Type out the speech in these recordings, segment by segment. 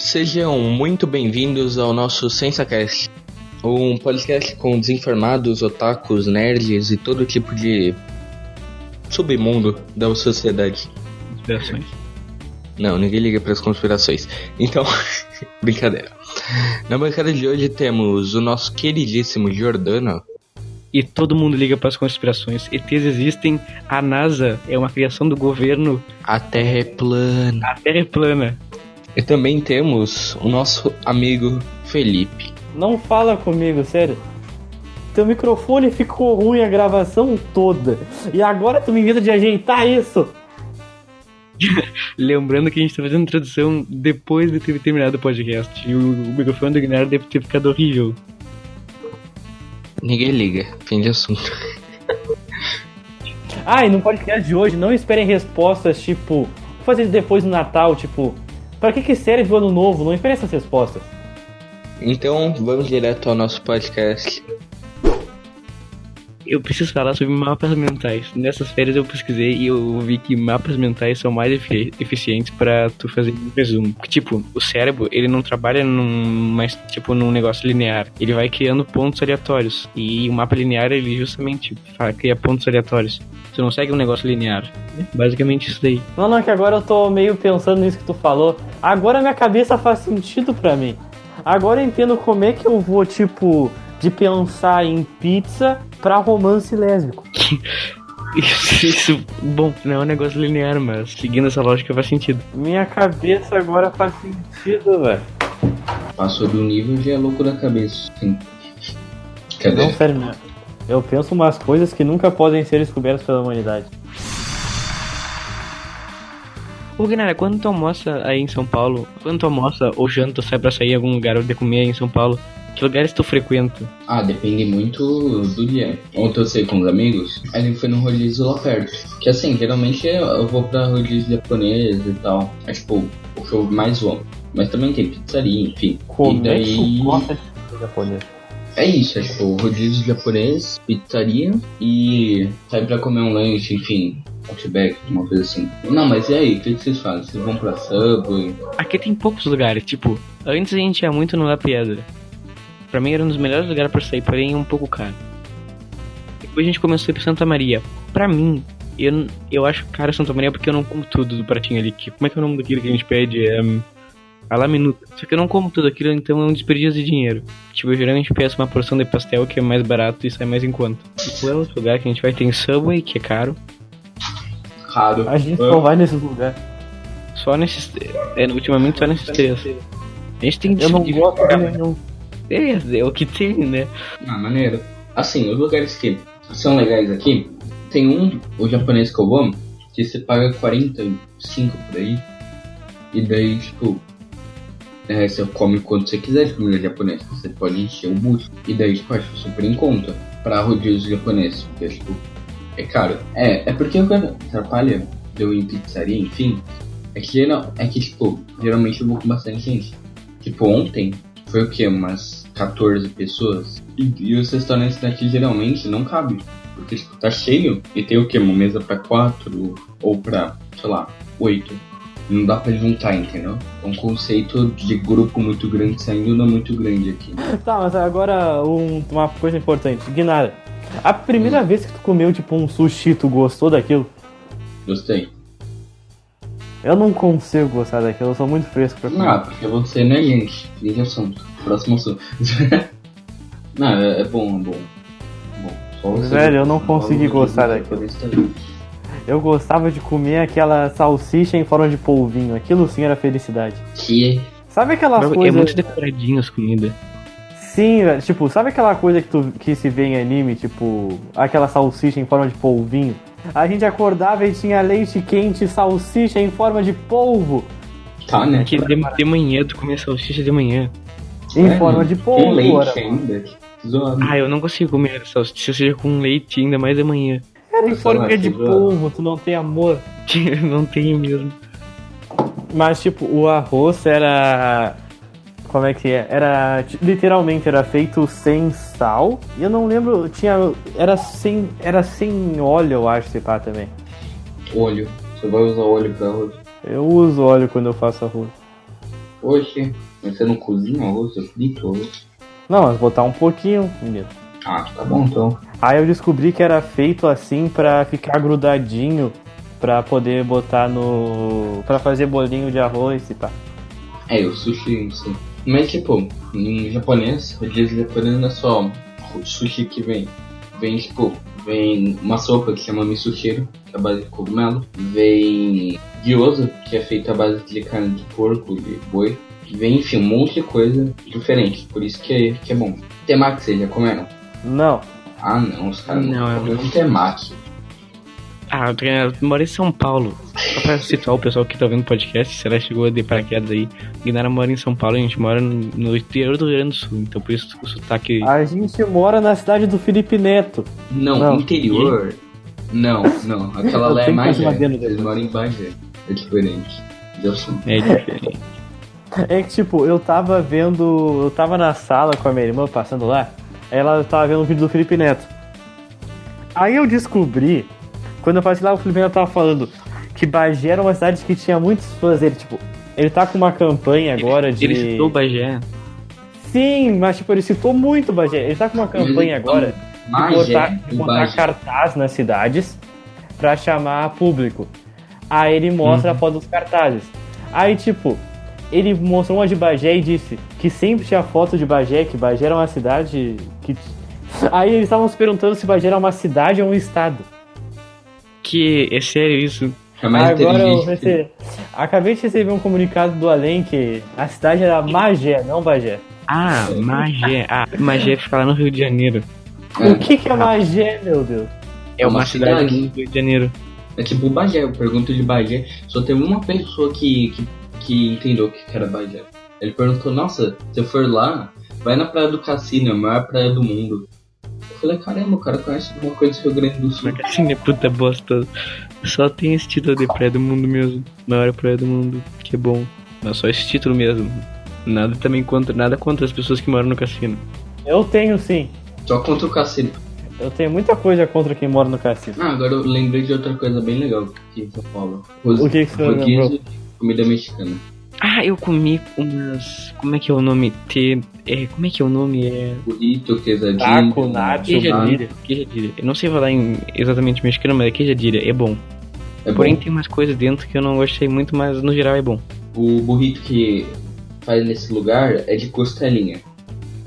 Sejam muito bem-vindos ao nosso SensaCast, um podcast com desinformados, otakus, nerds e todo tipo de submundo da sociedade. Conspirações. Não, ninguém liga para as conspirações. Então, brincadeira. Na bancada de hoje temos o nosso queridíssimo Jordano. E todo mundo liga para as conspirações. ETs existem, a NASA é uma criação do governo, A Terra é plana. a Terra é plana. E também temos o nosso amigo Felipe. Não fala comigo, sério. Teu microfone ficou ruim a gravação toda. E agora tu me invita de ajeitar isso. Lembrando que a gente tá fazendo tradução depois de ter terminado o podcast. E o, o microfone do Guilherme deve ter ficado horrível. Ninguém liga, fim de assunto. Ah, e no podcast de hoje não esperem respostas tipo. Vou fazer isso depois do Natal, tipo. Pra que que serve o ano novo? Não esperem essas respostas. Então vamos direto ao nosso podcast. Eu preciso falar sobre mapas mentais. Nessas férias eu pesquisei e eu vi que mapas mentais são mais efi- eficientes pra tu fazer um resumo. Porque, tipo, o cérebro, ele não trabalha num, mais, tipo, num negócio linear. Ele vai criando pontos aleatórios. E o mapa linear, ele justamente cria pontos aleatórios. Tu não segue um negócio linear. Basicamente isso daí. Não, não, é que agora eu tô meio pensando nisso que tu falou. Agora minha cabeça faz sentido pra mim. Agora eu entendo como é que eu vou, tipo, de pensar em pizza pra romance lésbico. Isso, isso, bom, não é um negócio linear, mas seguindo essa lógica faz sentido. Minha cabeça agora faz sentido, velho. Passou do nível já é louco da cabeça. Sim. Cadê? Não, sério mesmo. Eu penso umas coisas que nunca podem ser descobertas pela humanidade. Ô, Guinara, quando tu almoça aí em São Paulo, quando tu almoça ou janta, sai pra sair em algum lugar de comer aí em São Paulo, que lugares tu frequenta? Ah, depende muito do dia. Ontem eu sei com os amigos, a gente foi no rodízio lá perto. Que assim, geralmente eu vou pra rodízio japonês e tal. É tipo, o que eu mais vou. Mas também tem pizzaria, enfim. Como e é daí. gosta de? É isso, é tipo rodízio japonês, pizzaria e sair pra comer um lanche, enfim, outback, uma coisa assim. Não, mas e aí, o que, que vocês fazem? Vocês vão pra Subway? Aqui tem poucos lugares, tipo, antes a gente ia muito no La Piedra. Pra mim era um dos melhores lugares pra sair, porém é um pouco caro. Depois a gente começou a ir pra Santa Maria. Pra mim, eu, eu acho caro Santa Maria porque eu não como tudo do pratinho ali. Que, como é que é o nome daquilo que a gente pede? É, um, a la minuta. Só que eu não como tudo aquilo, então é um desperdício de dinheiro. Tipo, eu geralmente peço uma porção de pastel que é mais barato e sai mais em conta. Tipo, é outro lugar que a gente vai tem Subway, que é caro. Raro. A gente só vai nesses lugares. Só nesses. É, ultimamente só nesses três. A gente tem que Eu não gosto de nenhum. É, o que tem, né? Ah, maneiro. Assim, os lugares que são legais aqui, tem um, o japonês que eu vou, que você paga 45 por aí. E daí, tipo, é, você come quanto você quiser de comida japonesa. Você pode encher o bucho. E daí, tipo, acho super em conta pra rodízio japonês. Porque, tipo, é caro. É, é porque o que atrapalha de eu ir em pizzaria, enfim, é que, geral, é que, tipo, geralmente eu vou com bastante gente. Tipo, ontem foi o quê? Umas 14 pessoas. E, e os restaurantes daqui geralmente não cabem. Porque tipo, tá cheio e tem o quê? Uma mesa pra quatro ou pra, sei lá, oito. Não dá pra juntar, entendeu? É um conceito de grupo muito grande saindo não é muito grande aqui. Tá, mas agora um- uma coisa importante. Guinara, a primeira vez que tu comeu, tipo, um sushi, tu gostou daquilo? Gostei. Eu não consigo gostar daquilo, eu sou muito fresco pra comer. Ah, porque você não é gente. Assunto. Próximo assunto. não, é, é bom, é bom. bom Velho, eu não consegui gostar daquilo. Eu gostava de comer aquela salsicha em forma de polvinho. Aquilo sim era felicidade. Que Sabe aquelas É coisas. muito decoradinho as comidas. Sim, velho. Tipo, sabe aquela coisa que, tu, que se vê em anime? Tipo, aquela salsicha em forma de polvinho? A gente acordava e tinha leite quente e salsicha em forma de polvo. tá, né? Que de, de manhã, tu comia salsicha de manhã. Em É, forma de Com polvo, leite ainda. Zoado. Ah, eu não consigo comer salsicha seja com leite, ainda mais de manhã. Era em Nossa, forma de zoado. polvo, tu não tem amor. não tenho mesmo. Mas, tipo, o arroz era. Como é que é? Era. Literalmente era feito sem sal. E eu não lembro. Tinha. Era sem. Era sem óleo, eu acho, se pá também. Olho. Você vai usar óleo pra arroz. Eu uso óleo quando eu faço arroz. Oxe, mas você não cozinha arroz, você frita o arroz? Não, mas botar um pouquinho, menino. Ah, tá bom então. Aí eu descobri que era feito assim pra ficar grudadinho, pra poder botar no. pra fazer bolinho de arroz e pá. É, o sushi, sim. Mas tipo, em japonês, o dia japonês não é só sushi que vem. Vem tipo, vem uma sopa que chama misushiro, que é a base de cogumelo. Vem gyoza, que é feita à base de carne de porco e boi. Vem, enfim, um monte de coisa diferente. Por isso que é, que é bom. Temaki, vocês já comeram? Não. Ah não, os caras Não, não, eu comem um temaki. Ah, eu moro em São Paulo. Só pra situar o pessoal que tá vendo o podcast, será que chegou de paraquedas aí. Guinara mora em São Paulo e a gente mora no interior do Rio Grande do Sul. Então por isso o sotaque. A gente mora na cidade do Felipe Neto. Não, Não. interior. Não, não. Aquela lá é Vocês depois. moram em Bagé. É diferente. É diferente. É que tipo, eu tava vendo. Eu tava na sala com a minha irmã passando lá. Aí ela tava vendo o vídeo do Felipe Neto. Aí eu descobri, quando eu passei lá, o Felipe Neto tava falando que Bagé era uma cidade que tinha muitos fãs dele. Tipo, ele tá com uma campanha agora de. Ele citou Bagé. Sim, mas tipo, ele citou muito Bagé. Ele tá com uma campanha agora de botar, de botar Bagé. cartaz nas cidades pra chamar público. Aí ele mostra a foto dos cartazes. Aí, tipo, ele mostrou uma de Bagé e disse que sempre tinha foto de Bagé, que Bagé era uma cidade que. Aí eles estavam se perguntando se Bagé era uma cidade ou um estado. Que é sério isso. É mais Agora eu recebi... acabei de receber um comunicado do Além que a cidade era Magé, não Bagé. Ah, Magé. Ah, Magé fica lá no Rio de Janeiro. É. O que, que é Magé, meu Deus? É uma, uma cidade cidade. no Rio de Janeiro. É tipo Bagé, eu pergunto de Bagé. Só teve uma pessoa que, que, que entendeu o que era Bagé. Ele perguntou, nossa, se eu for lá, vai na Praia do Cassino, a maior praia do mundo. Eu falei, caramba, o cara conhece alguma coisa do Rio Grande do Sul. Assim, é puta bosta. Só tem esse título de praia do mundo mesmo. Maior praia do mundo. Que é bom. Mas só esse título mesmo. Nada também contra, nada contra as pessoas que moram no cassino. Eu tenho sim. Só contra o cassino. Eu tenho muita coisa contra quem mora no cassino. Ah, agora eu lembrei de outra coisa bem legal em São Paulo. Ros- O que que você lembrou? Comida mexicana. Ah, eu comi umas. Como é que é o nome? T. É, como é que é o nome? É. Burrito, quesadinho. Taco, nacho, Queijadilha. Queijadilha. Eu não sei falar em exatamente mexicano, mas é queijadilha. É bom. É Porém, bom. tem umas coisas dentro que eu não gostei muito, mas no geral é bom. O burrito que faz nesse lugar é de costelinha.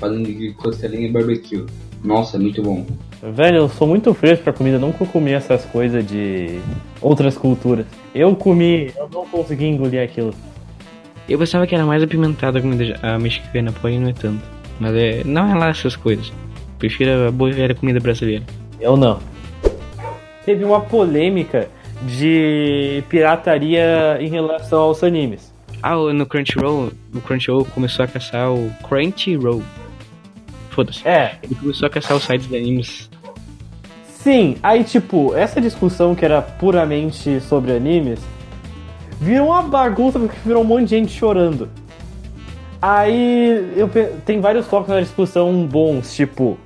Falando de costelinha e barbecue. Nossa, é muito bom. Velho, eu sou muito fresco pra comida, nunca comi essas coisas de outras culturas. Eu comi, eu não consegui engolir aquilo. Eu pensava que era mais apimentada a comida a mexicana, porém não é tanto. Mas é. Não é lá essas coisas. Prefiro a boa e velha comida brasileira. Eu não. Teve uma polêmica de pirataria em relação aos animes. Ah, no Crunchyroll, o Crunchyroll começou a caçar o Crunchyroll. Foda-se. É, Ele começou a caçar os sites de animes. Sim, aí tipo, essa discussão que era puramente sobre animes virou uma bagunça porque virou um monte de gente chorando. Aí eu pe- tem vários focos na discussão bons, tipo,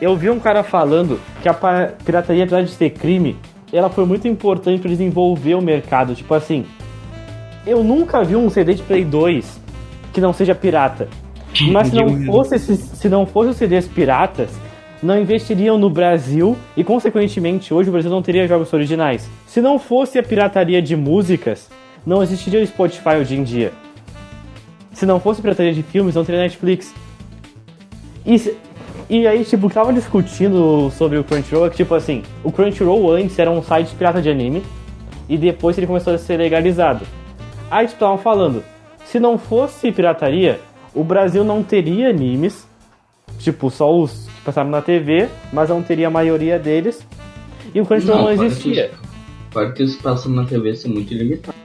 eu vi um cara falando que a pirataria, apesar de ser crime, ela foi muito importante para desenvolver o mercado. Tipo assim, eu nunca vi um CD de Play 2 que não seja pirata. Mas se não fosse esses, se não fosse os CDs piratas, não investiriam no Brasil e consequentemente hoje o Brasil não teria jogos originais. Se não fosse a pirataria de músicas, não existiria o Spotify hoje em dia. Se não fosse pirataria de filmes, não teria Netflix. E, e aí, tipo, tava discutindo sobre o Crunchyroll é que, tipo assim, o Crunchyroll antes era um site pirata de anime e depois ele começou a ser legalizado. Aí, tipo, estavam falando, se não fosse pirataria, o Brasil não teria animes, tipo, só os que passaram na TV, mas não teria a maioria deles, e o Crunchyroll não, que existia. os- Fora que os passam na TV são muito limitados.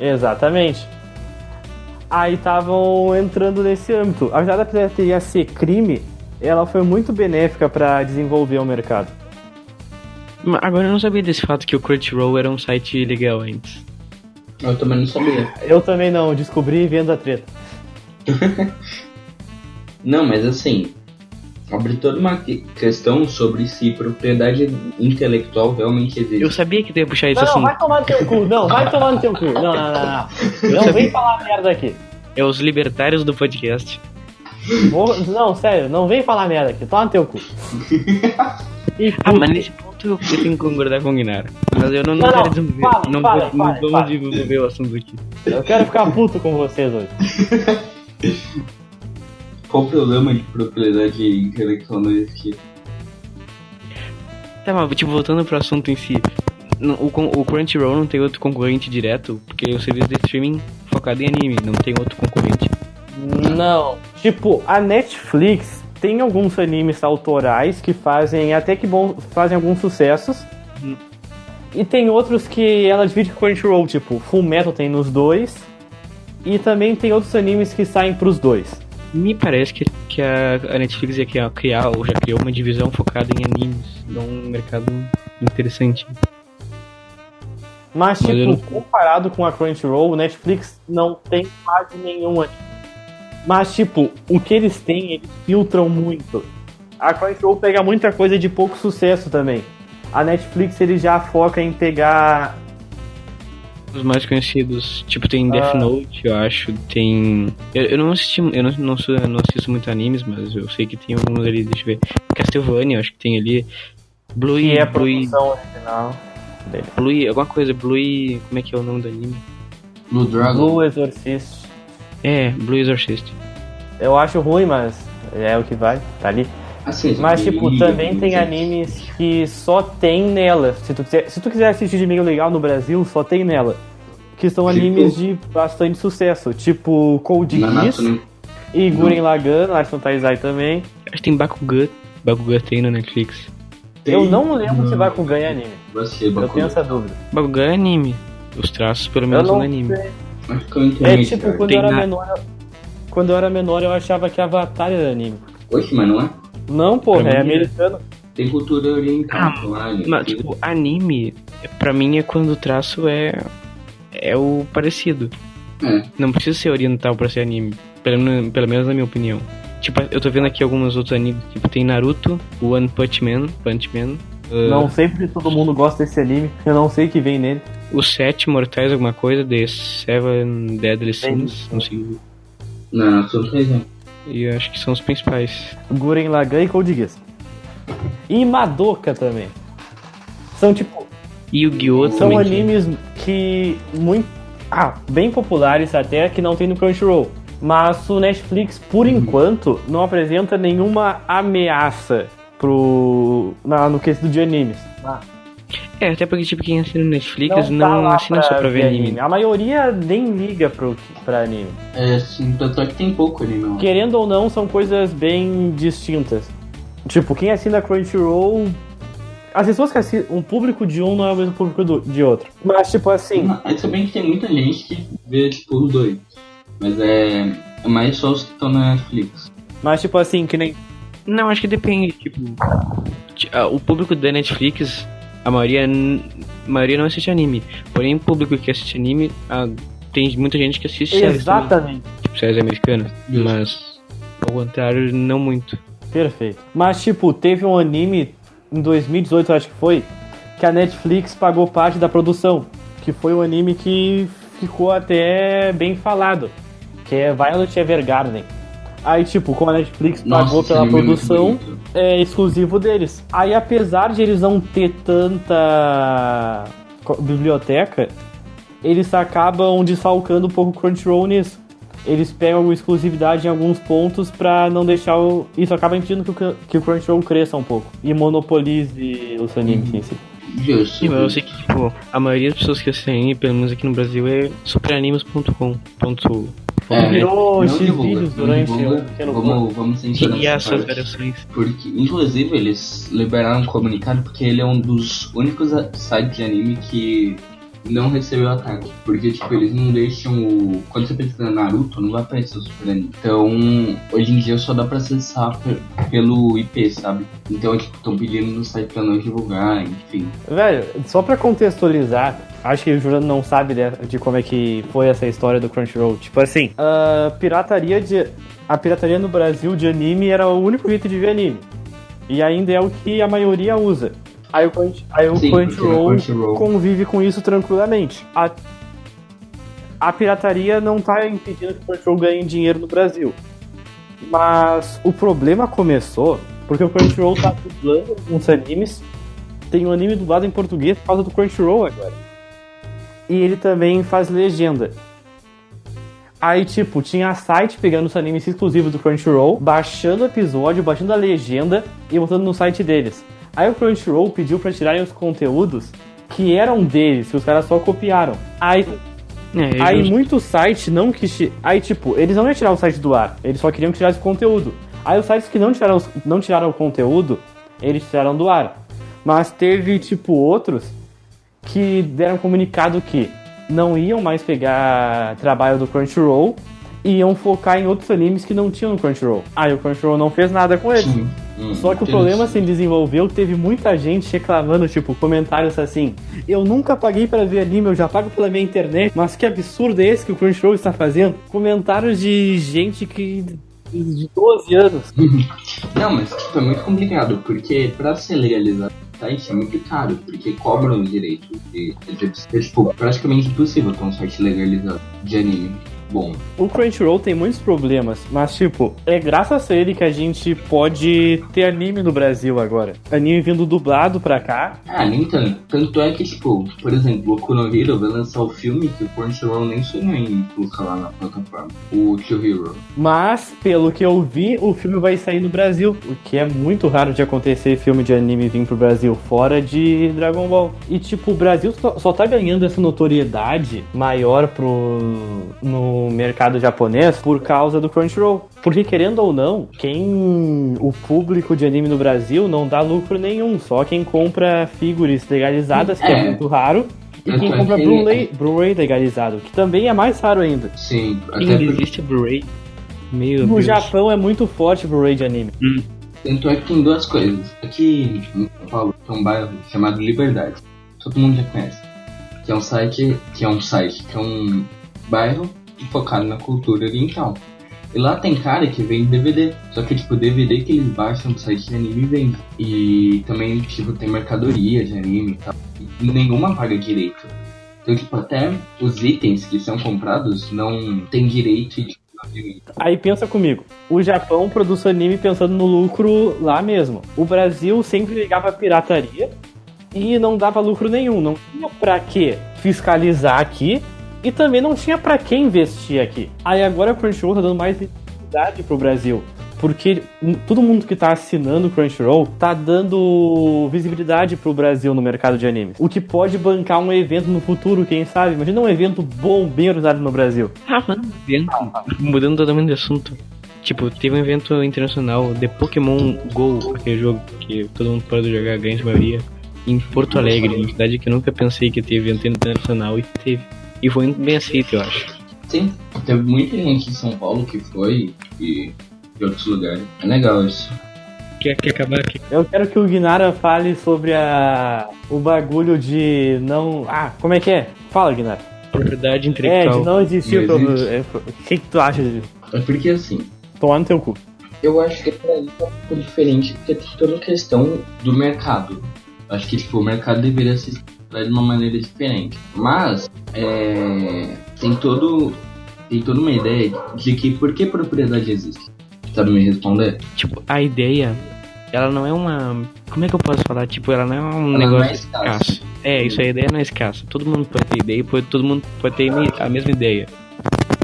Exatamente. Aí estavam entrando nesse âmbito. Apesar da pirateria ser crime, ela foi muito benéfica para desenvolver o mercado. Mas Agora eu não sabia desse fato que o Crunchyroll era um site legal antes. Eu também não sabia. Eu também não, descobri vendo a treta. Não, mas assim, abre toda uma que- questão sobre se propriedade intelectual realmente existe. Eu sabia que tu ia puxar esse Não, não, assunto. vai tomar no teu cu. Não, vai tomar no teu cu. Não, não, não. Não, não sabia. vem falar merda aqui. É os libertários do podcast. Vou- Não, sério, não vem falar merda aqui. Toma no teu cu. E Ah, mas nesse ponto eu, tenho que concordar com o Guinar. Mas eu não, não, Não, não, quero desenvolver. fala, não, fala, vou- não fala, vamos fala. desenvolver o assunto aqui. Eu quero ficar puto com vocês hoje. Qual o problema de propriedade intelectual não existir? Tá, mas tipo, voltando pro assunto em si. não- O, o Crunchyroll não tem outro concorrente direto, porque é o serviço de streaming focado em anime, não tem outro concorrente. Não. Tipo, a Netflix tem alguns animes autorais que fazem até que bom, fazem alguns sucessos. Uhum. E tem outros que ela divide com Crunchyroll, tipo, Full Metal tem nos dois. E também tem outros animes que saem pros dois. Me parece que, que a, a Netflix ia criar, criar, ou já criou uma divisão focada em animes, dá um mercado interessante. Mas, tipo, não- comparado com a Crunchyroll, o Netflix não tem quase nenhum anime. Mas, tipo, o que eles têm, eles filtram muito. A Crunchyroll pega muita coisa de pouco sucesso também. A Netflix, ele já foca em pegar... Os mais conhecidos, tipo, tem Death Ah. Note, eu acho, tem. Eu, eu não assisti, eu não, não, sou, eu não assisto muito animes, mas eu sei que tem alguns ali, deixa eu ver. Castlevania, eu acho que tem ali. Blue Que é a Blue, produção original dele. Blue, alguma coisa, Blue. Como é que é o nome do anime? Blue Dragon? Blue Exorcist. É, Blue Exorcist. Eu acho ruim, mas é o que vai, tá ali. Assim, Mas, tipo, e- também tem animes que só tem nela. Se tu quiser, se tu quiser assistir de meio legal no Brasil, só tem nela. Que são Tipo? animes de bastante sucesso. Tipo Code Geass né? e Guren Lagann, Arson Taizai também. Acho que tem Bakugan. Bakugan tem na Netflix. Tem- Eu não lembro se Não. Bakugan é anime. Ser Eu Bakugan. tenho essa dúvida. Bakugan é anime. Os traços, pelo menos, são não no anime. É tipo, quando Tem eu era na- menor. eu- Quando eu era menor, eu achava que Avatar era anime. Oxe, mas não é? Não, porra, Pra é mim é. americano. Tem cultura oriental, Ah, alien, Mas, tipo, anime, pra mim é quando o traço é. É o parecido. É. Não precisa ser oriental pra ser anime. Pelo, pelo menos na minha opinião. Tipo, eu tô vendo aqui alguns outros animes. Tipo, tem Naruto, One Punch Man, Punch Man. uh, Não sei porque todo mundo gosta desse anime. Eu não sei o que vem nele. Os Sete Mortais, alguma coisa, The Seven Deadly Sins, não sei. Não, três anos. E eu acho que são os principais. Guren Lagann e Code Geass. E Madoka também. São tipo, E o Gyo são também. animes que muito ah, bem populares até que não tem no Crunchyroll. Mas o Netflix, por enquanto, não apresenta nenhuma ameaça pro na, no quesito de animes. É, até porque, tipo, quem assina no Netflix tá não, lá assina só pra ver anime. A maioria nem liga pro, pra anime. É, sim, tanto é que tem pouco não. Querendo ou não, são coisas bem distintas. Tipo, quem assina Crunchyroll. As pessoas que assinam. Um público de um não é o mesmo público do, de outro. Mas, tipo assim. É também que tem muita gente que vê, tipo, os dois. Mas é, é mais só os que estão na Netflix. Mas, tipo assim, que nem. Não, acho que depende, tipo. ti- ah, O público da Netflix, a maioria, a maioria não assiste anime. Porém, o público que assiste anime, ah, tem muita gente que assiste séries Exatamente. tipo séries americanas. Justo. Mas, ao contrário, não muito. Perfeito. Mas, tipo, teve um anime em 2018, eu acho que foi, que a Netflix pagou parte da produção. Que foi um anime que ficou até bem falado. Que é Violet Evergarden. Aí, tipo, como a Netflix pagou pela é produção, é exclusivo deles. Aí, apesar de eles não ter tanta biblioteca, eles acabam desfalcando um pouco o Crunchyroll nisso. Eles pegam exclusividade em alguns pontos pra não deixar o. Isso acaba impedindo que o, que o Crunchyroll cresça um pouco e monopolize os animes em si. Justo. Sim, mas eu sei que, tipo, a maioria das pessoas que assistem anime, pelo menos aqui no Brasil, é superanimes.com. É, virou divulga, vídeos não durante divulga. um pequeno Vamos, vamos censurar essa essas parte. variações. Porque, inclusive, eles liberaram um comunicado porque ele é um dos únicos sites de anime que não recebeu ataque. Porque, tipo, eles não deixam o. Quando você pesquisa Naruto, não vai aparecer o Super Anime. Então, hoje em dia só dá pra acessar pe- pelo IP, sabe? Então, tipo, estão pedindo no site pra não divulgar, enfim. Velho, só pra contextualizar, acho que o Juliano não sabe de, de como é que foi essa história do Crunchyroll. Tipo assim, a pirataria de. A pirataria no Brasil de anime era o único jeito de ver anime. E ainda é o que a maioria usa. Aí o, Crunch- aí o Sim, porque no Crunchyroll Crunchyroll- convive com isso tranquilamente. A, a pirataria não tá impedindo que o Crunchyroll ganhe dinheiro no Brasil. Mas o problema começou porque o Crunchyroll tá dublando alguns animes. Tem um anime dublado em português por causa do Crunchyroll agora. E ele também faz legenda. Aí, tipo, tinha site pegando os animes exclusivos do Crunchyroll, baixando o episódio, baixando a legenda e botando no site deles. Aí o Crunchyroll pediu pra tirarem os conteúdos que eram deles, que os caras só copiaram. Aí, É, é aí justo. muitos sites não quis. Aí, tipo, eles não iam tirar o site do ar, eles só queriam tirar esse conteúdo. Aí os sites que não tiraram, não tiraram o conteúdo, eles tiraram do ar. Mas teve, tipo, outros que deram comunicado que não iam mais pegar trabalho do Crunchyroll e iam focar em outros animes que não tinham no Crunchyroll. Aí o Crunchyroll não fez nada com eles. Sim. Hum, Só que o problema se desenvolveu que teve muita gente reclamando, tipo, comentários assim: Eu nunca paguei pra ver anime, eu já pago pela minha internet, mas que absurdo é esse que o Crunchyroll está fazendo? Comentários de gente que. de 12 anos. Não, mas tipo, é muito complicado, porque pra ser legalizado o site é muito caro, porque cobram os direitos de exibição. É tipo, praticamente impossível ter um site legalizado de anime. Bom, O Crunchyroll tem muitos problemas, mas, tipo, é graças a ele que a gente pode ter anime no Brasil agora. Anime vindo dublado pra cá. ah, nem tanto. Tanto é que, tipo, por exemplo, o Boku no Hero vai lançar o filme que o Crunchyroll nem sonhou em colocar lá na plataforma. O Tio Hero. Mas, pelo que eu vi, o filme vai sair no Brasil. O que é muito raro de acontecer filme de anime vir pro Brasil, fora de Dragon Ball. E, tipo, o Brasil só, só tá ganhando essa notoriedade maior pro, no mercado japonês por causa do Crunchyroll. Porque, querendo ou não, quem. O público de anime no Brasil não dá lucro nenhum. Só quem compra figures legalizadas, que é, É. muito raro. E quem é compra que- Blu-ray Blu-ray legalizado, que também é mais raro ainda. Sim, até porque existe Blu-ray. Meu No Deus. Japão é muito forte Blu-ray de anime. Tanto é que tem duas coisas. Aqui em São Paulo tem um bairro chamado Liberdade. Todo mundo já conhece. Que é um site, que é um site, que é um bairro focado na cultura oriental. E lá tem cara que vende DVD. Só que tipo, DVD que eles baixam do site de anime e vendem. E também, tipo, tem mercadoria de anime e tal. E nenhuma paga direito. Então, tipo, até os itens que são comprados não tem direito de Aí pensa comigo, o Japão produz anime pensando no lucro lá mesmo. O Brasil sempre ligava a pirataria e não dava lucro nenhum. Não tinha pra que fiscalizar aqui e também não tinha pra que investir aqui. Aí agora o Crunchyroll tá dando mais visibilidade pro Brasil. Porque todo mundo que tá assinando o Crunchyroll tá dando visibilidade pro Brasil no mercado de animes. O que pode bancar um evento no futuro, quem sabe? Imagina um evento bom, bem organizado no Brasil. Ah, mano. Mudando totalmente de assunto. Tipo, teve um evento internacional de Pokémon GO, aquele jogo que todo mundo pode jogar, a grande maioria, em Porto Alegre, uma cidade que eu nunca pensei que teve evento internacional e teve. E foi bem aceito, eu acho. Sim, teve muita gente em São Paulo que foi e de outros lugares. É legal isso. Quer, quer acabar aqui? Eu quero que o Guinara fale sobre a o bagulho de não. Ah, como é que é? Fala, Guinara. Propriedade É, intelectual. de não existir Não o problema. existe. É, O que, que tu acha de É porque assim, tomar no teu cu? eu acho que pra isso é um pouco diferente, porque tem toda a questão do mercado. Acho que tipo, o mercado deveria se de uma maneira diferente. Mas é, tem todo. Tem toda uma ideia de que por que propriedade existe. Sabe me responder? Tipo, a ideia, ela não é uma. Como é que eu posso falar? Tipo, ela não é um Ela negócio não é escassa. escasso. É, isso a ideia não é escassa. Todo mundo pode ter ideia, todo mundo pode ter a mesma ideia.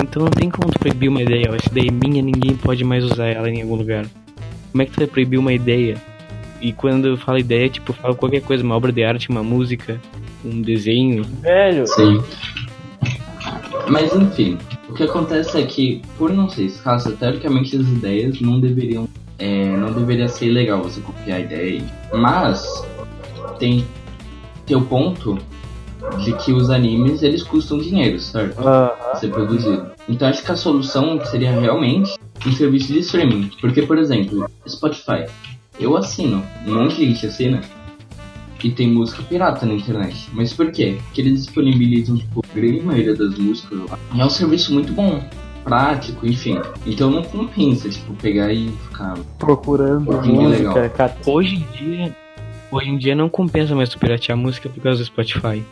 Então não tem como tu proibir uma ideia. Essa ideia é minha, ninguém pode mais usar ela em algum lugar. Como é que tu vai proibir uma ideia? E quando eu falo ideia, tipo, eu falo qualquer coisa, uma obra de arte, uma música, um desenho. Velho, Sim. Mas enfim, o que acontece é que, por não ser escassa, teoricamente as ideias não deveriam. é, não deveria ser legal você copiar a ideia. Mas tem teu ponto de que os animes eles custam dinheiro, certo? Aham. ser produzido. Então acho que a solução seria realmente um serviço de streaming. Porque, por exemplo, Spotify. Eu assino, um monte de gente assina e tem música pirata na internet. Mas por quê? Porque eles disponibilizam tipo, a grande maioria das músicas lá. É um serviço muito bom, prático, enfim. Então não compensa, tipo, pegar e ficar. Procurando música. Hoje em dia. Hoje em dia não compensa mais tu piratear música por causa do Spotify.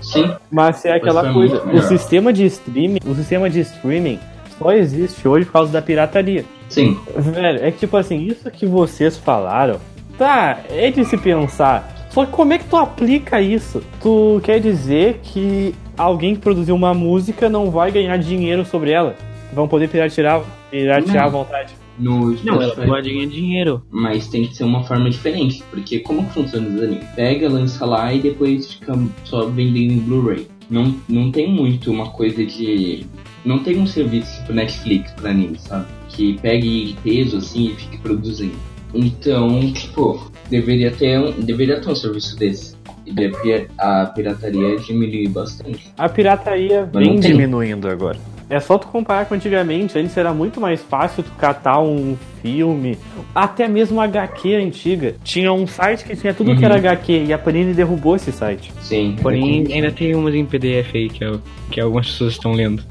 Sim, Mas é aquela foi coisa, o sistema de streaming, o sistema de streaming só existe hoje por causa da pirataria. Sim. Velho, é que tipo assim, isso que vocês falaram, tá, é de se pensar. Só que como é que tu aplica isso? Tu quer dizer que alguém que produziu uma música não vai ganhar dinheiro sobre ela? Vão poder piratear, piratear à Não. vontade. No Não, ela pode ganhar dinheiro. Mas tem que ser uma forma diferente, porque como que funciona os animes? Pega, lança lá e depois fica só vendendo em Blu-ray. Não, não tem muito uma coisa de. Não tem um serviço tipo Netflix pra anime, sabe? Que pegue peso assim e fique produzindo. Então, tipo, deveria ter um, deveria ter um serviço desse. E a pi- a pirataria diminuir bastante. A pirataria Mas vem diminuindo agora. É só tu comparar com antigamente. Antes era muito mais fácil tu catar um filme, até mesmo HQ antiga. Tinha um site que tinha tudo que Uhum. era HQ e a Panini derrubou esse site. Sim. Porém, ainda tem umas em PDF aí que, é que algumas pessoas estão lendo.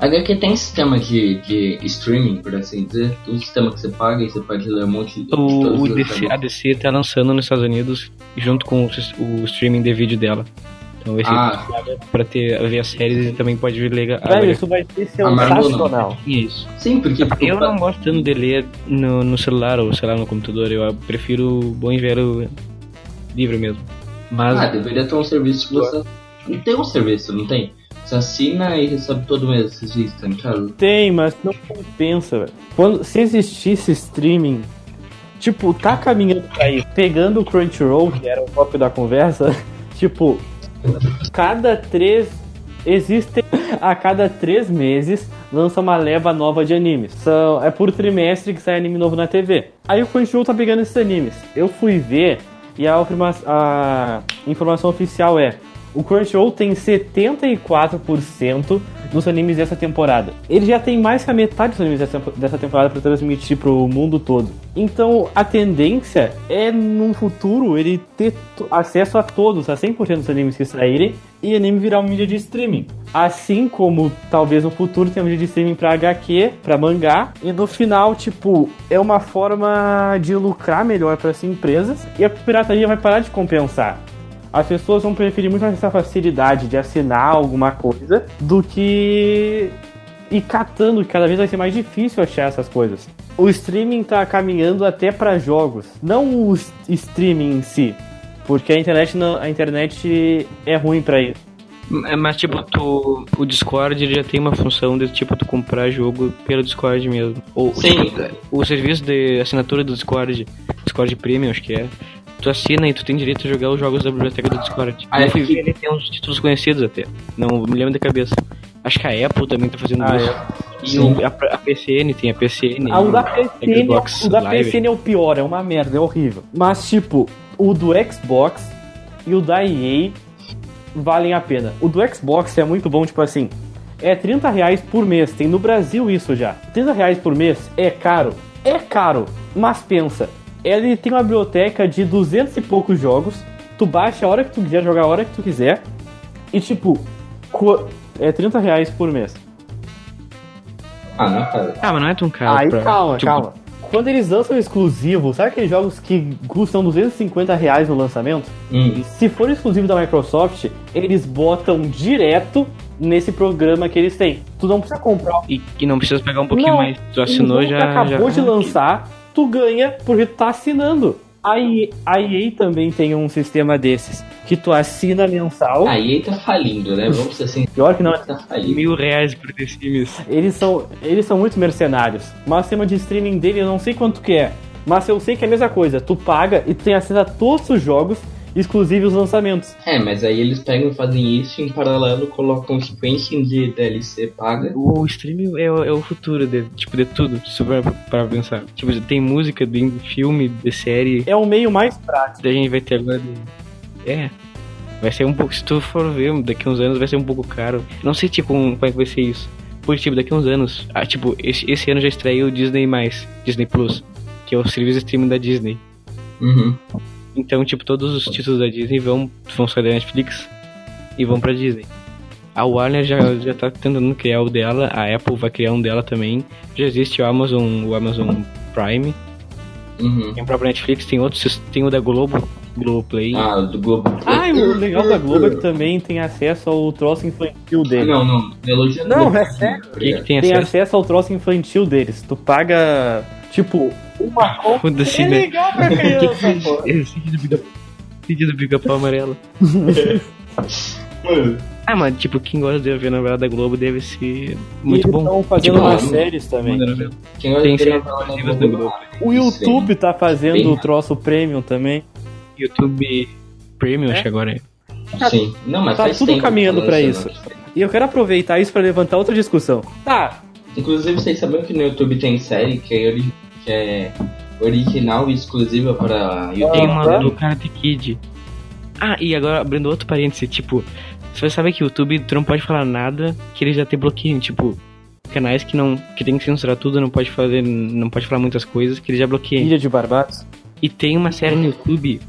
HQ tem sistema de, de streaming, por assim dizer. Um sistema que você paga e você pode ler um monte de. O, o DC, a DC tá lançando nos Estados Unidos junto com o, o streaming de vídeo dela. Então vai ser Ah. pra ter, ver as séries e também pode ver lega- a Velho, isso vai ser A sensacional. Isso. Sim, porque Eu não gosto tanto de ler no, no celular ou sei lá no computador. Eu prefiro o bom e velho livro mesmo. Mas Ah, deveria ter um serviço que você. Não tem um serviço, não tem? Assina e recebe todo mês esses? Tem, mas não compensa, velho. Quando, se existisse streaming, tipo, tá caminhando pra isso. Pegando o Crunchyroll, que era o tópico da conversa, tipo, cada três. Existe. A cada três meses lança uma leva nova de animes. São, é por trimestre que sai anime novo na TV. Aí o Crunchyroll tá pegando esses animes. Eu fui ver e a, a informação oficial é: o Crunchyroll tem 74% dos animes dessa temporada. Ele já tem mais que a metade dos animes dessa, temporada para transmitir pro mundo todo. Então a tendência é num futuro ele ter acesso a todos, a 100% dos animes que saírem e anime virar uma mídia de streaming. Assim como talvez no futuro tenha mídia de streaming para HQ, para mangá, e no final, tipo, é uma forma de lucrar melhor para as empresas e a pirataria vai parar de compensar. As pessoas vão preferir muito mais essa facilidade de assinar alguma coisa do que ir catando, que cada vez vai ser mais difícil achar essas coisas. O streaming tá caminhando até para jogos, não o streaming em si, porque a internet não, a internet é ruim para isso. É, Mas tipo, tu, o Discord já tem uma função de tipo tu comprar jogo pelo Discord mesmo. Ou Sim. tipo, o serviço de assinatura do Discord, Discord Premium, acho que é. Tu assina e tu tem direito a jogar os jogos da biblioteca do Discord. Ah, eu é fui que- ver, ele tem uns títulos conhecidos até. Não me lembro de cabeça. Acho que a Apple também tá fazendo Ah, isso. E Sim. o, a, a PCN tem a PCN. Ah, o da PCN, Xbox o da Live. PCN é o pior, é uma merda, é horrível. Mas tipo, o do Xbox e o da EA valem a pena. O do Xbox é muito bom, tipo assim, é 30 reais por mês, tem no Brasil isso já. 30 reais por mês é caro, é caro, mas pensa, ele tem uma biblioteca de 200 e poucos jogos, tu baixa a hora que tu quiser, jogar a hora que tu quiser, e tipo, é 30 reais por mês. Ah, não, cara. Ah, mas não é tão caro. Aí pra- calma, tipo, calma. Quando eles lançam exclusivo, sabe aqueles jogos que custam 250 reais no lançamento? Hum. Se for exclusivo da Microsoft, eles botam direto nesse programa que eles têm. Tu não precisa comprar. E que não precisa pegar um pouquinho Não, mais. Tu assinou já. acabou já... de lançar, tu ganha porque tu tá assinando. A EA, a EA também tem um sistema desses, que tu assina mensal. A EA tá falindo, né? Vamos ser assim, Pior que não, tá falindo. Mil reais por The Sims. Eles são, eles são muito mercenários. Mas o sistema de streaming dele eu não sei quanto que é. Mas eu sei que é a mesma coisa. Tu paga e tu tem acesso a todos os jogos, exclusivos lançamentos. É, mas aí eles pegam e fazem isso e em paralelo colocam tipo enchem de DLC paga. O streaming é, o- é o futuro de, tipo, de tudo, se for pra, pensar. Tipo, tem música, tem filme, de série. É o meio mais prático. Daí a gente vai ter agora. de- É. Vai ser um pouco, se tu for ver, daqui uns anos vai ser um pouco caro. Não sei, tipo, um, como é que vai ser isso. Porque, tipo, daqui uns anos, ah, tipo, esse, esse ano já estreia o Disney+, Disney Plus, que é o serviço de streaming da Disney. Uhum. Então, tipo, todos os títulos da Disney vão, vão sair da Netflix e vão pra Disney. A Warner já, já tá tentando criar o dela, a Apple vai criar um dela também. Já existe o Amazon, o Amazon Prime. Uhum. Tem o próprio Netflix, tem outros, tem o da Globo, Globoplay. Ah, do Globo. Ah, e o legal da Globo é que também tem acesso ao troço infantil deles. Não, não. Elogia Não, é sério. Que, que tem Tem acesso? acesso ao troço infantil deles. Tu paga, tipo, uma conta. É né? legal pra criança, pô. Esse do pica-pau amarelo. Mano, Ah, mas tipo, quem gosta de ver a novela da Globo deve ser E muito eles bom. estão fazendo Tipo, umas não, séries também. Quem gosta de séries novela da Globo, O isso, YouTube tá fazendo Bem- o troço premium também. YouTube Premium, acho que agora é. Sim. Não, mas Tá faz tudo tempo que caminhando tá pra lançando. E eu quero aproveitar isso pra levantar outra discussão. Tá, Inclusive, vocês sabiam que no YouTube tem série que é, ori- que é original e exclusiva para Tem YouTube? uma Aham. do Karate Kid. Ah, e agora abrindo outro parêntese, tipo, você sabe que o YouTube tu não pode falar nada que ele já te bloqueia, tipo, canais que não que tem que censurar tudo, não pode fazer, não pode falar muitas coisas que ele já bloqueia. Ilha de Barbados. E tem uma série no YouTube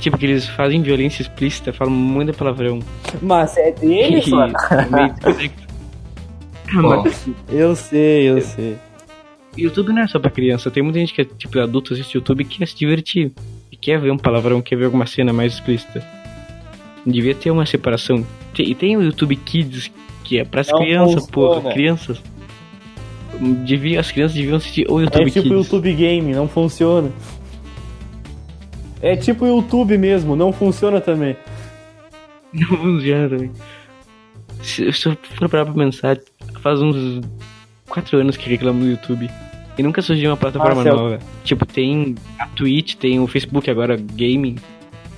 tipo que eles fazem violência explícita, falam muito palavrão. Mas é deles, mano. é meio. Ah, Bom, Eu sei, eu sei. YouTube não é só pra criança, tem muita gente que é tipo adulto, assiste YouTube e quer se divertir. E quer ver um palavrão, quer ver alguma cena mais explícita. Devia ter uma separação. E tem o YouTube Kids, que é pras Não crianças, funciona. porra. Crianças. Devia, as crianças deviam assistir o YouTube É tipo Kids. YouTube Game, não funciona. É tipo YouTube mesmo, não funciona também. Não funciona também. Se, se eu for parar pra pensar, faz uns 4 anos que reclamo do YouTube. E nunca surgiu uma plataforma Ah, nova. Tipo, tem a Twitch, tem o Facebook agora, gaming,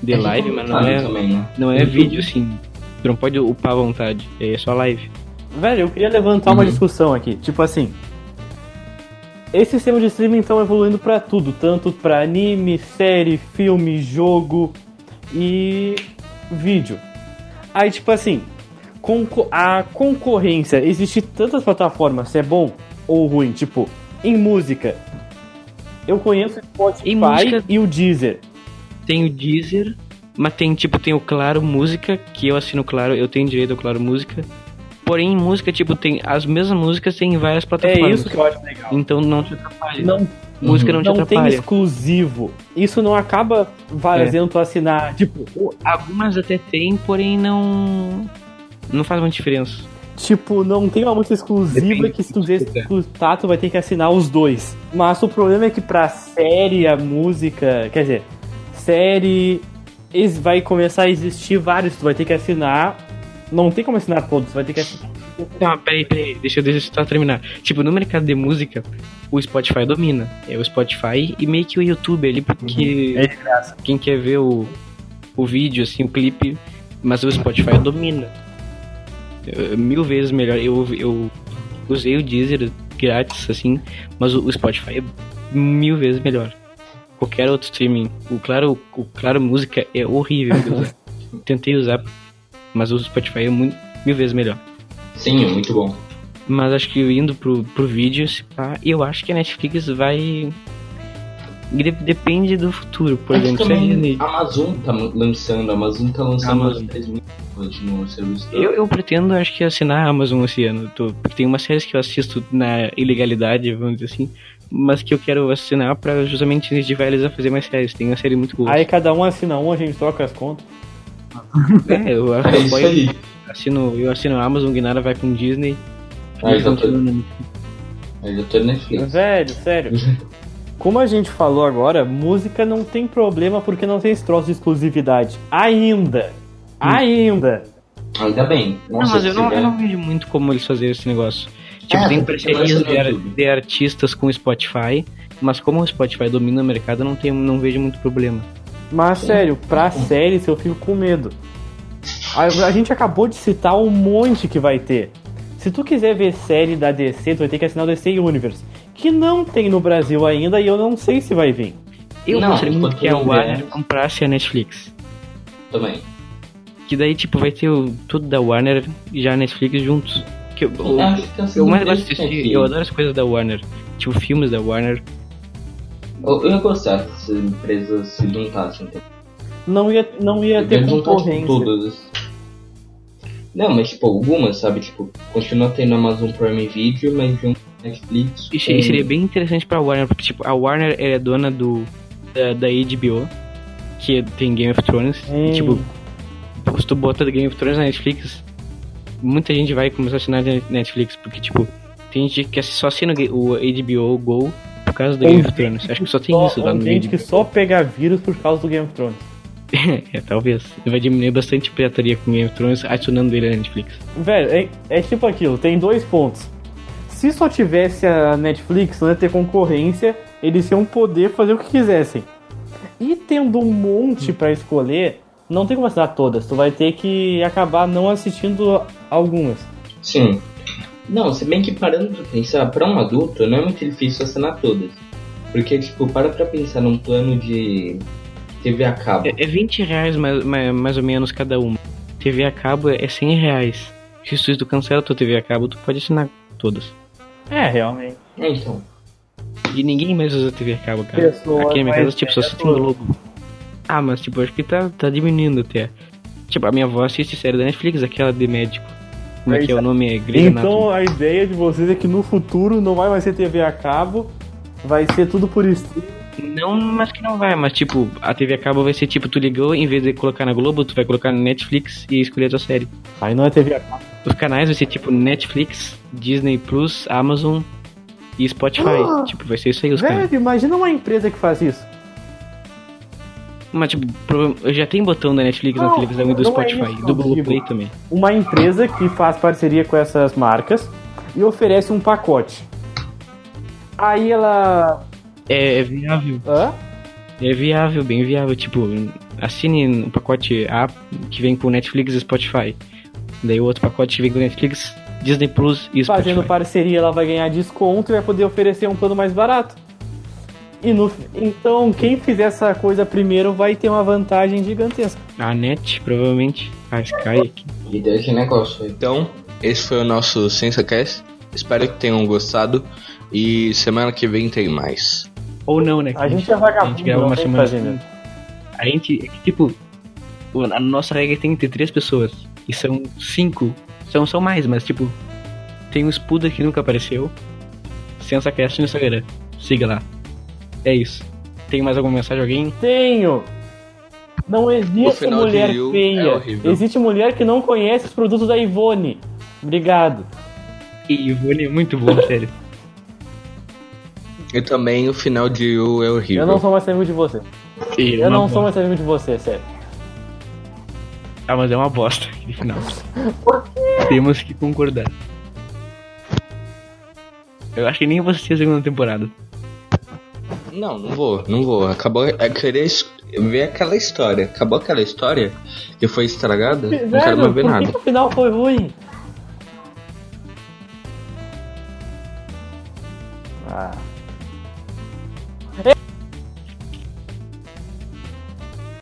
de live, mas não é, também, né? não é YouTube. vídeo assim. Tu não pode upar à vontade, é só live. Velho, eu queria levantar uma Uhum. discussão aqui. Tipo assim. Esse sistema de streaming estão evoluindo pra tudo, tanto pra anime, série, filme, jogo e vídeo. Aí, tipo assim, conco- a concorrência, existe tantas plataformas, se é bom ou ruim, tipo, em música. Eu conheço o Spotify música- e o Deezer. Tem o Deezer, mas tem tipo, tem o Claro Música, que eu assino Claro, eu tenho direito ao Claro Música. Porém, em música, tipo, tem as mesas músicas tem em várias É plataformas. isso que eu acho legal. Então não te atrapalha. Não música não te não tem atrapalha. exclusivo. Isso não acaba fazendo tu assinar. Tipo, Algumas até tem, porém não. Não faz muita diferença. tipo, não tem uma música exclusiva Depende que se tu quiser escutar, tu vai ter que assinar os dois. Mas o problema é que pra série, a música. Quer dizer, série. Vai começar a existir vários, tu vai ter que assinar. Não tem como assinar todos, tu vai ter que assinar. Não, peraí, peraí, deixa eu, deixa eu só terminar. Tipo, no mercado de música, o Spotify domina. É o Spotify e meio que o YouTube ali, porque É de graça. quem quer ver o, o vídeo, assim, o clipe, mas o Spotify domina. Mil vezes melhor. Eu, eu usei o Deezer grátis, assim, mas o, o Spotify é mil vezes melhor. Qualquer outro streaming. O Claro, o Claro Música é horrível de usar. Tentei usar, mas o Spotify é muito, mil vezes melhor. Sim, é muito bom. Mas acho que indo pro, pro vídeo, pá, eu acho que a Netflix vai. De- depende do futuro, por Mas exemplo. se a também a Amazon tá lançando, a Amazon tá lançando Amazon. as 3 mil no serviço. Eu, eu pretendo, acho que, assinar a Amazon esse ano. Tô, porque tem umas séries que eu assisto na ilegalidade, vamos dizer assim. Mas que eu quero assinar pra justamente incentivar eles a fazer mais séries. Tem uma série muito boa. Aí cada um assina um, a gente troca as contas. É, eu, É apoio- aí. assino, eu assino a Amazon, Guinara vai com Disney. Ah, e já tô- eu tô Netflix. Velho, sério. Como a gente falou agora, música não tem problema porque não tem esse troço de exclusividade. Ainda. Ainda. Ainda bem. Não, Nossa, mas eu não, eu não vejo muito como eles fazerem esse negócio. Tipo, É, tem parcerias de, de artistas com o Spotify, mas como o Spotify domina o mercado, eu não, tenho, não vejo muito problema. Mas sério, pra séries eu fico com medo. A, a gente acabou de citar um monte que vai ter. Se tu quiser ver série da DC, tu vai ter que assinar o DC Universe. Que não tem no Brasil ainda e eu não sei se vai vir. Eu Não, gostaria muito que a Warner comprasse a Netflix. Também. Que daí, tipo, vai ter o, tudo da Warner e já Netflix juntos. Que eu, Eu acho que assim, eu mais gosto de assistir, eu adoro as coisas da Warner. Tipo, filmes da Warner. Eu, eu ia gostar se as empresas se juntassem. Então. Não ia, não ia ter tipo, concorrência. todas. Não, mas tipo, algumas, sabe? Tipo, continua tendo Amazon Prime Video, mas junto com Netflix. Isso com- seria bem interessante pra Warner, porque, tipo, a Warner é dona do, da, da HBO, que tem Game of Thrones. E, Hum. tipo, se tu bota Game of Thrones na Netflix, muita gente vai começar a assinar na Netflix, porque, tipo, tem gente que só assina o HBO Go por causa do Tem Game of Thrones. Acho que só tem Só- isso lá no tem gente que HBO. só pega vírus por causa do Game of Thrones. é, talvez. Vai diminuir bastante pirataria com Game of Thrones adicionando ele na Netflix. Velho, é, é tipo aquilo, tem dois pontos. Se só tivesse a Netflix, não ia ter concorrência, eles iam poder fazer o que quisessem. E tendo um monte pra escolher, não tem como assinar todas. Tu vai ter que acabar não assistindo algumas. Sim. Não, se bem que parando pra pensar, pra um adulto não é muito difícil assinar todas. Porque, tipo, para pra pensar num plano de TV a cabo. É, é 20 reais mais, mais, mais ou menos cada uma. TV a cabo é 100 reais. Se tu cancela tua TV a cabo, tu pode assinar todas. É, realmente. É, então. E ninguém mais usa TV a cabo, cara. Pessoas Aqui na minha mais casa, tipo, só se tem Globo. Ah, mas tipo, acho que tá, tá diminuindo até. Tipo, a minha avó assiste série da Netflix, aquela de médico. Como é que é o nome? É Grey's Então Anatomy. a ideia de vocês é que no futuro não vai mais ser TV a cabo, vai ser tudo por stream. Não, mas que não vai, mas tipo, a TV a cabo vai ser tipo, tu ligou, em vez de colocar na Globo, tu vai colocar na Netflix e escolher a tua série. Aí não é TV a cabo. Os canais vai ser tipo Netflix, Disney Plus, Amazon e Spotify. Ah! tipo, vai ser isso aí os canais. Velho, imagina uma empresa que faz isso. Mas tipo, já tem botão da Netflix na Não, televisão e do é Spotify, isso que do Google digo. Play também. Uma empresa que faz parceria com essas marcas e oferece um pacote. Aí ela. É, é viável. Hã? É viável, bem viável. Tipo, assine o pacote A que vem com Netflix e Spotify. Daí o outro pacote que vem com Netflix, Disney Plus e Spotify. Fazendo parceria, ela vai ganhar desconto e vai poder oferecer um plano mais barato. E no, então, quem fizer essa coisa primeiro vai ter uma vantagem gigantesca. A Net, provavelmente. A Sky aqui. Ideia de negócio. Então, esse foi o nosso SensaCast. Espero que tenham gostado. E semana que vem tem mais. Ou não, né? A gente é vagabundo, A gente grava não uma semana. né? A gente, é que, tipo, a nossa regra tem que ter três pessoas. E são cinco. São, são mais, mas tipo, tem o Spuda que nunca apareceu. SensaCast no Instagram. Siga lá. É isso. Tem mais alguma mensagem alguém? Tenho! Não existe mulher é feia. horrível. existe mulher que não conhece os produtos da Ivone. Obrigado. E Ivone é muito bom, sério. E também o final de You é horrível. Eu não sou mais amigo de você. E Eu não bosta. sou mais amigo de você, sério. Ah, mas é uma bosta aquele final. Temos que concordar. Eu acho que nem vou assistir a segunda temporada. Não, não vou, não vou. Acabou. Eu queria es- ver aquela história. Acabou aquela história que foi estragada. Não quero Velho, mais ver por nada. que o final foi ruim? Ah.